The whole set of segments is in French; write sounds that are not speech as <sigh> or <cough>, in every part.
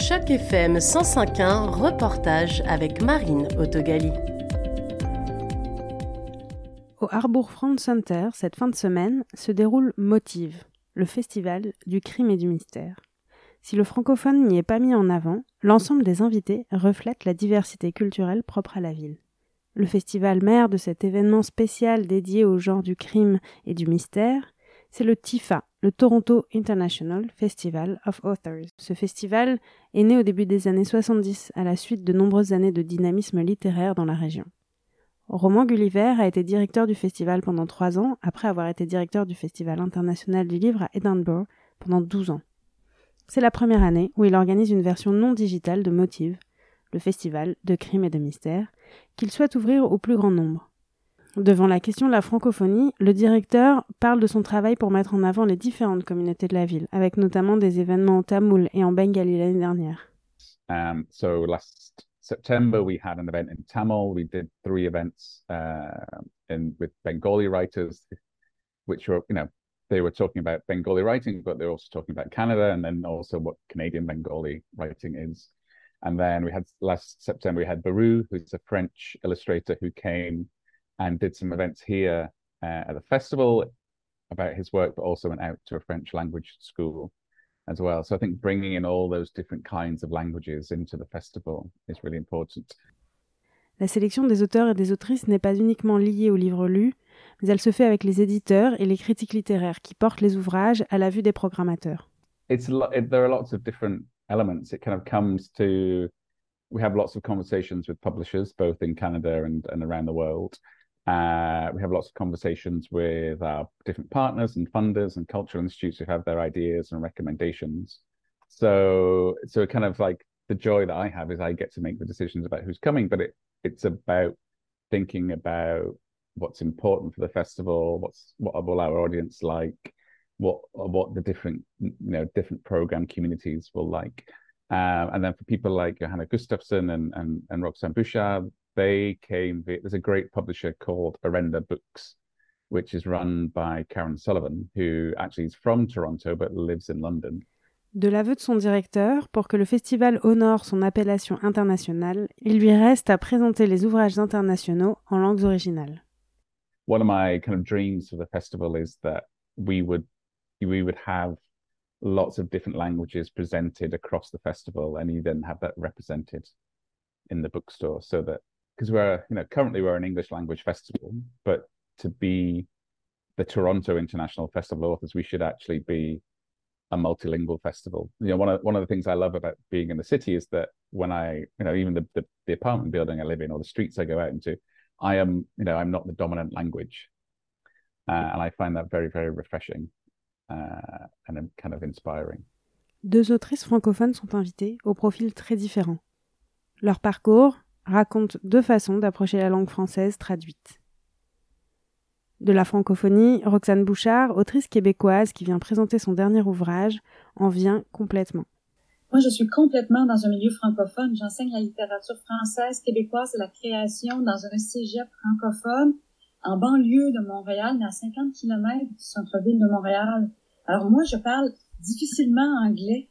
Choc FM 105.1, reportage avec Marine Autogali. Au Harbour Front Center, cette fin de semaine, se déroule Motive, le festival du crime et du mystère. Si le francophone n'y est pas mis en avant, l'ensemble des invités reflète la diversité culturelle propre à la ville. Le festival mère de cet événement spécial dédié au genre du crime et du mystère, c'est le TIFA, le Toronto International Festival of Authors. Ce festival est né au début des années 70 à la suite de nombreuses années de dynamisme littéraire dans la région. Roman Gulliver a été directeur du festival pendant trois ans, après avoir été directeur du Festival international du livre à Edinburgh pendant douze ans. C'est la première année où il organise une version non digitale de Motive, le festival de crime et de mystère, qu'il souhaite ouvrir au plus grand nombre. Devant la question de la francophonie, le directeur parle de son travail pour mettre en avant les différentes communautés de la ville, avec notamment des événements en tamoul et en bengali l'année dernière. Um, so last September we had an event in Tamil. We did three events uh, in with Bengali writers, which were you know they were talking about Bengali writing, but they're also talking about Canada and then also what Canadian Bengali writing is. And then we had last September we had Baru, who's a French illustrator who came and did some events here uh, at the festival about his work, but also went out to a French language school as well. So I think bringing in all those different kinds of languages into the festival is really important. La sélection des auteurs et des autrices n'est pas uniquement liée aux livres lus, mais elle se fait avec les éditeurs et les critiques littéraires qui portent les ouvrages à la vue des programmateurs. It's it, there are lots of different elements. It kind of comes to we have lots of conversations with publishers both in Canada and, and around the world. Uh, we have lots of conversations with our different partners and funders and cultural institutes who have their ideas and recommendations. So, so kind of like the joy that I have is I get to make the decisions about who's coming, but it it's about thinking about what's important for the festival, what's what will our audience like, what what the different you know different program communities will like. Um, and then for people like Johanna Gustafsson and and, and Roxanne Bouchard, they came. There's a great publisher called Arenda Books, which is run by Karen Sullivan, who actually is from Toronto but lives in London. De l'aveu de son directeur, pour que le festival honore son appellation internationale, il lui reste à présenter les ouvrages internationaux en langues originales. One of my kind of dreams for the festival is that we would we would have lots of different languages presented across the festival, and you then have that represented in the bookstore, so that because we're you know currently we're an English language festival, but to be the Toronto International Festival of Authors, we should actually be a multilingual festival. You know, one of one of the things I love about being in the city is that when I, you know, even the, the, the apartment building I live in or the streets I go out into, I am, you know, I'm not the dominant language, uh, and I find that very very refreshing uh, and kind of inspiring. Deux autrices francophones sont invitées au profil très différent. Leur parcours, raconte deux façons d'approcher la langue française traduite. De la francophonie, Roxane Bouchard, autrice québécoise qui vient présenter son dernier ouvrage, en vient complètement. Moi, je suis complètement dans un milieu francophone. J'enseigne la littérature française, québécoise et la création dans un cégep francophone en banlieue de Montréal, à 50 km du centre-ville de Montréal. Alors moi, je parle difficilement anglais.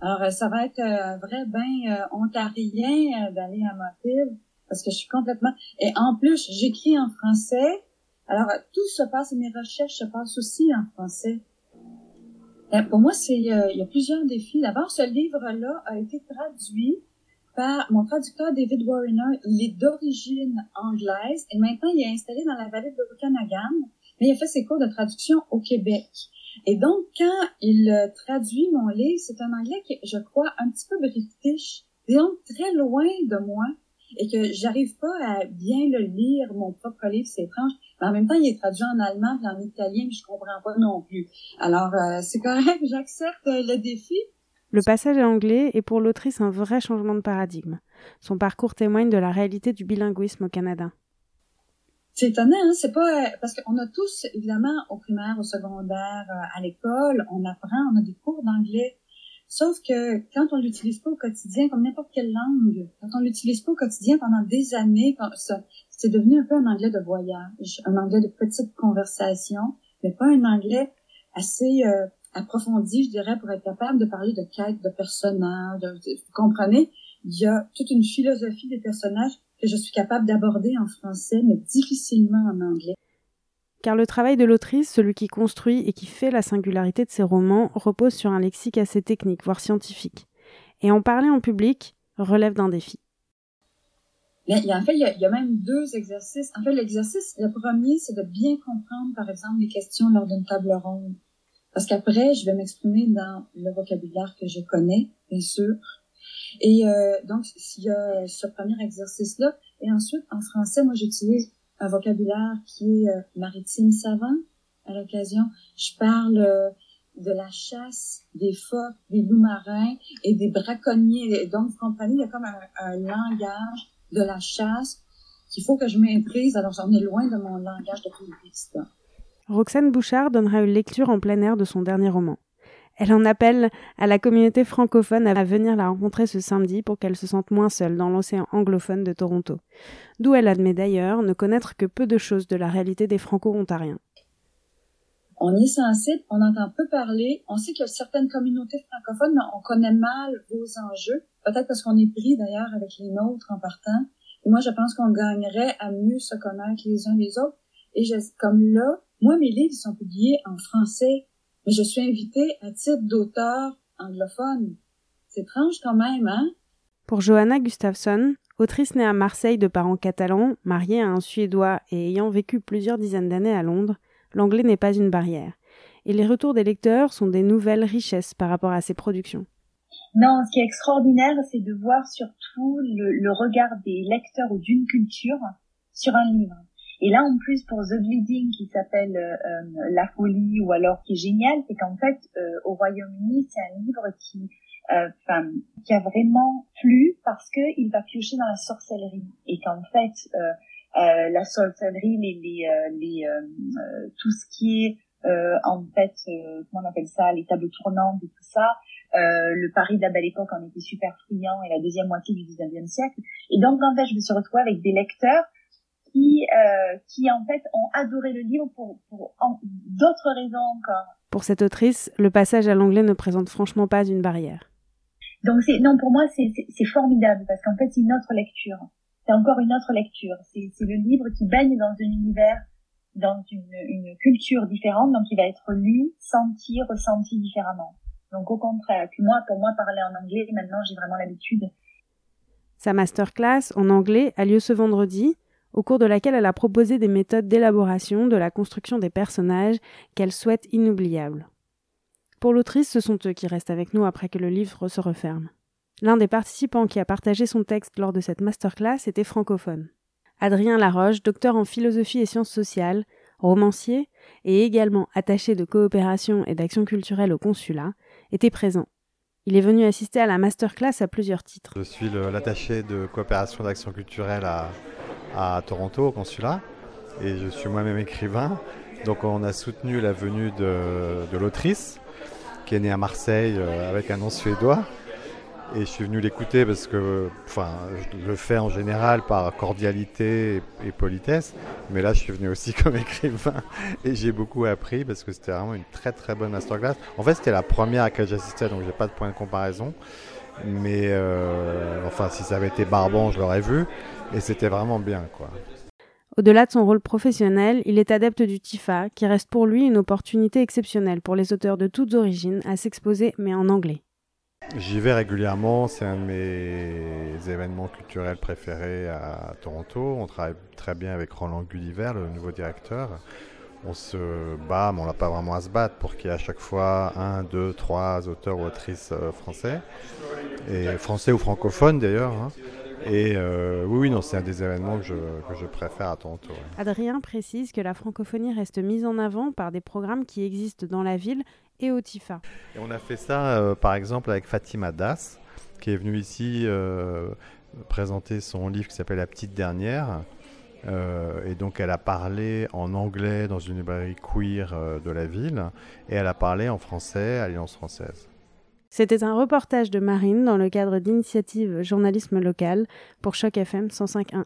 Alors, euh, ça va être un euh, vrai bain euh, ontarien d'aller à Motive parce que je suis complètement... Et en plus, j'écris en français. Alors, tout se passe, mes recherches se passent aussi en français. pour moi, c'est il y a plusieurs défis. D'abord, ce livre-là a été traduit par mon traducteur David Warriner. Il est d'origine anglaise et maintenant il est installé dans la vallée de l'Okanagan, mais il a fait ses cours de traduction au Québec. Et donc, quand il euh, traduit mon livre, c'est un anglais qui, je crois, un petit peu british, donc très loin de moi, et que j'arrive pas à bien le lire, mon propre livre, c'est étrange. Mais en même temps, il est traduit en allemand et en italien, mais je comprends pas non plus. Alors, euh, c'est correct, <laughs> j'accepte euh, le défi. Le passage à l'anglais est pour l'autrice un vrai changement de paradigme. Son parcours témoigne de la réalité du bilinguisme au Canada. C'est étonnant, hein? c'est pas euh, parce qu'on a tous évidemment au primaire, au secondaire, euh, à l'école, on apprend, on a des cours d'anglais. Sauf que quand on l'utilise pas au quotidien, comme n'importe quelle langue, quand on l'utilise pas au quotidien pendant des années, c'est devenu un peu un anglais de voyage, un anglais de petite conversation, mais pas un anglais assez euh, approfondie, je dirais, pour être capable de parler de quête de personnages. vous comprenez? Il y a toute une philosophie des personnages je suis capable d'aborder en français, mais difficilement en anglais. Car le travail de l'autrice, celui qui construit et qui fait la singularité de ses romans, repose sur un lexique assez technique, voire scientifique. Et en parler en public relève d'un défi. Mais, en fait, il y, a, il y, a, même deux exercices. En fait, l'exercice, le premier, c'est de bien comprendre, par exemple, les questions lors d'une table ronde. Parce qu'après, je vais m'exprimer dans le vocabulaire que je connais, bien sûr. Et euh, donc, il y a ce premier exercice-là. Et ensuite, en français, moi, j'utilise un vocabulaire qui est euh, maritime savant. À l'occasion, je parle euh, de la chasse des phoques, des loups marins et des braconniers. Donc, vous comprenez, il y a comme un, un langage de la chasse qu'il faut que je maîtrise. Alors, j'en ai loin de mon langage de publiciste. Roxane Bouchard donnera une lecture en plein air de son dernier roman. Elle en appelle à la communauté francophone à venir la rencontrer ce samedi pour qu'elle se sente moins seule dans l'océan anglophone de Toronto, d'où elle admet d'ailleurs ne connaître que peu de choses de la réalité des franco-ontariens. On est sensible, on entend peu parler, on sait qu'il y a certaines communautés francophones, mais on connaît mal vos enjeux, peut-être parce qu'on est pris d'ailleurs avec les nôtres en partant. Et moi, je pense qu'on gagnerait à mieux se connaître les uns les autres. Et je, comme là, moi, mes livres sont publiés en français, mais je suis invitée à titre d'auteur anglophone. C'est étrange quand même, hein? Pour Johanna Gustafsson, autrice née à Marseille de parents catalans, mariée à un Suédois et ayant vécu plusieurs dizaines d'années à Londres, l'anglais n'est pas une barrière. Et les retours des lecteurs sont des nouvelles richesses par rapport à ses productions. Non, ce qui est extraordinaire, c'est de voir surtout le regard des lecteurs ou d'une culture sur un livre. Et là, en plus, pour The Bleeding, qui s'appelle euh, euh, La folie, ou alors qui est génial, c'est qu'en fait, euh, au Royaume-Uni, c'est un livre qui, enfin, qui a vraiment plu parce que il va piocher dans la sorcellerie et qu'en fait, la sorcellerie, les, les, les tout ce qui est en fait, comment on appelle ça, les tables tournantes et tout ça, euh, le Paris de la belle époque en était super friand et la deuxième moitié du 19e siècle. Et donc, en fait, je me suis retrouvée avec des lecteurs qui, euh, qui en fait ont adoré le livre pour, pour d'autres raisons encore. Pour cette autrice, le passage à l'anglais ne présente franchement pas une barrière. Donc c'est non pour moi c'est formidable parce qu'en fait c'est une autre lecture. C'est encore une autre lecture. C'est le livre qui baigne dans un univers, dans une, une culture différente, donc il va être lu, senti, ressenti différemment. Donc au contraire. Puis moi, pour moi, parler en anglais, maintenant j'ai vraiment l'habitude. Sa masterclass en anglais a lieu ce vendredi au cours de laquelle elle a proposé des méthodes d'élaboration de la construction des personnages qu'elle souhaite inoubliables. Pour l'autrice, ce sont eux qui restent avec nous après que le livre se referme. L'un des participants qui a partagé son texte lors de cette masterclass était francophone. Adrien Laroche, docteur en philosophie et sciences sociales, romancier et également attaché de coopération et d'action culturelle au consulat, était présent. Il est venu assister à la masterclass à plusieurs titres. Je suis l'attaché de coopération d'action culturelle à, à Toronto, au consulat, et je suis moi-même écrivain. Donc on a soutenu la venue de, l'autrice, qui est née à Marseille euh, avec un nom suédois. Et je suis venu l'écouter parce que, enfin, je le fais en général par cordialité et, politesse, mais là, je suis venu aussi <laughs> comme écrivain et j'ai beaucoup appris parce que c'était vraiment une très très bonne masterclass. En fait, c'était la première à laquelle j'assistais, donc j'ai pas de point de comparaison. Mais euh, enfin, si ça avait été Barbon, je l'aurais vu. Et c'était vraiment bien, quoi. Au-delà de son rôle professionnel, il est adepte du TIFA, qui reste pour lui une opportunité exceptionnelle pour les auteurs de toutes origines à s'exposer, mais en anglais. J'y vais régulièrement, c'est un de mes événements culturels préférés à Toronto. On travaille très bien avec Roland Gulliver, le nouveau directeur. On se bat, mais on n'a pas vraiment à se battre pour qu'il y ait à chaque fois un, deux, trois auteurs ou autrices euh, français, et français ou francophones d'ailleurs. Hein. Et euh, oui, non, c'est un des événements que je, que je préfère à Toronto. Adrien précise que la francophonie reste mise en avant par des programmes qui existent dans la ville et au TIFA. Et on a fait ça, euh, par exemple, avec Fatima Das, qui est venue ici euh, présenter son livre qui s'appelle La Petite Dernière. Et donc elle a parlé en anglais dans une librairie queer de la ville et elle a parlé en français à l'Alliance française. C'était un reportage de Marine dans le cadre d'initiative journalisme local pour Choc FM 105.1.